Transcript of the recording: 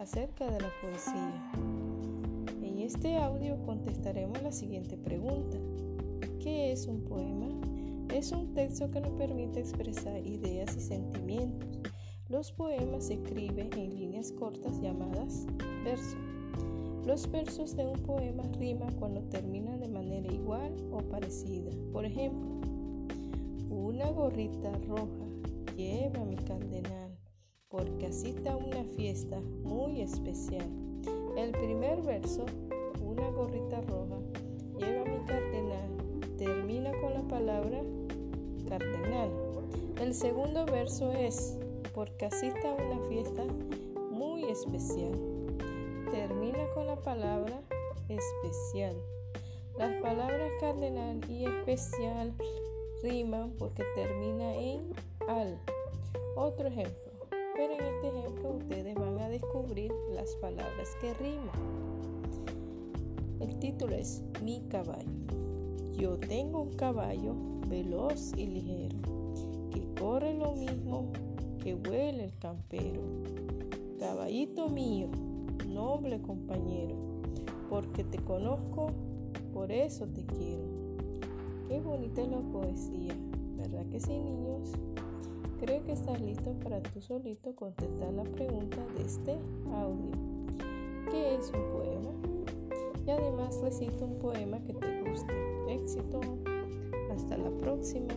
acerca de la poesía. En este audio contestaremos la siguiente pregunta. ¿Qué es un poema? Es un texto que nos permite expresar ideas y sentimientos. Los poemas se escriben en líneas cortas llamadas versos. Los versos de un poema riman cuando terminan de manera igual o parecida. Por ejemplo, una gorrita roja lleva mi cardenal, porque así está una fiesta muy especial. El primer verso, una gorrita roja, lleva mi cardenal, termina con la palabra cardenal. El segundo verso es, porque así está una fiesta muy especial. Termina con la palabra especial. Las palabras cardenal y especial riman porque termina en al. Otro ejemplo. Pero en este ejemplo ustedes van a descubrir las palabras que riman. El título es Mi caballo. Yo tengo un caballo veloz y ligero, que corre lo mismo que huele el campero. Caballito mío, noble compañero, porque te conozco, por eso te quiero. Qué bonita es la poesía, ¿verdad que sí, niños? Creo que estás listo para tú solito contestar la pregunta de este audio. ¿Qué es un poema? Y además recita un poema que te guste. Éxito. Hasta la próxima.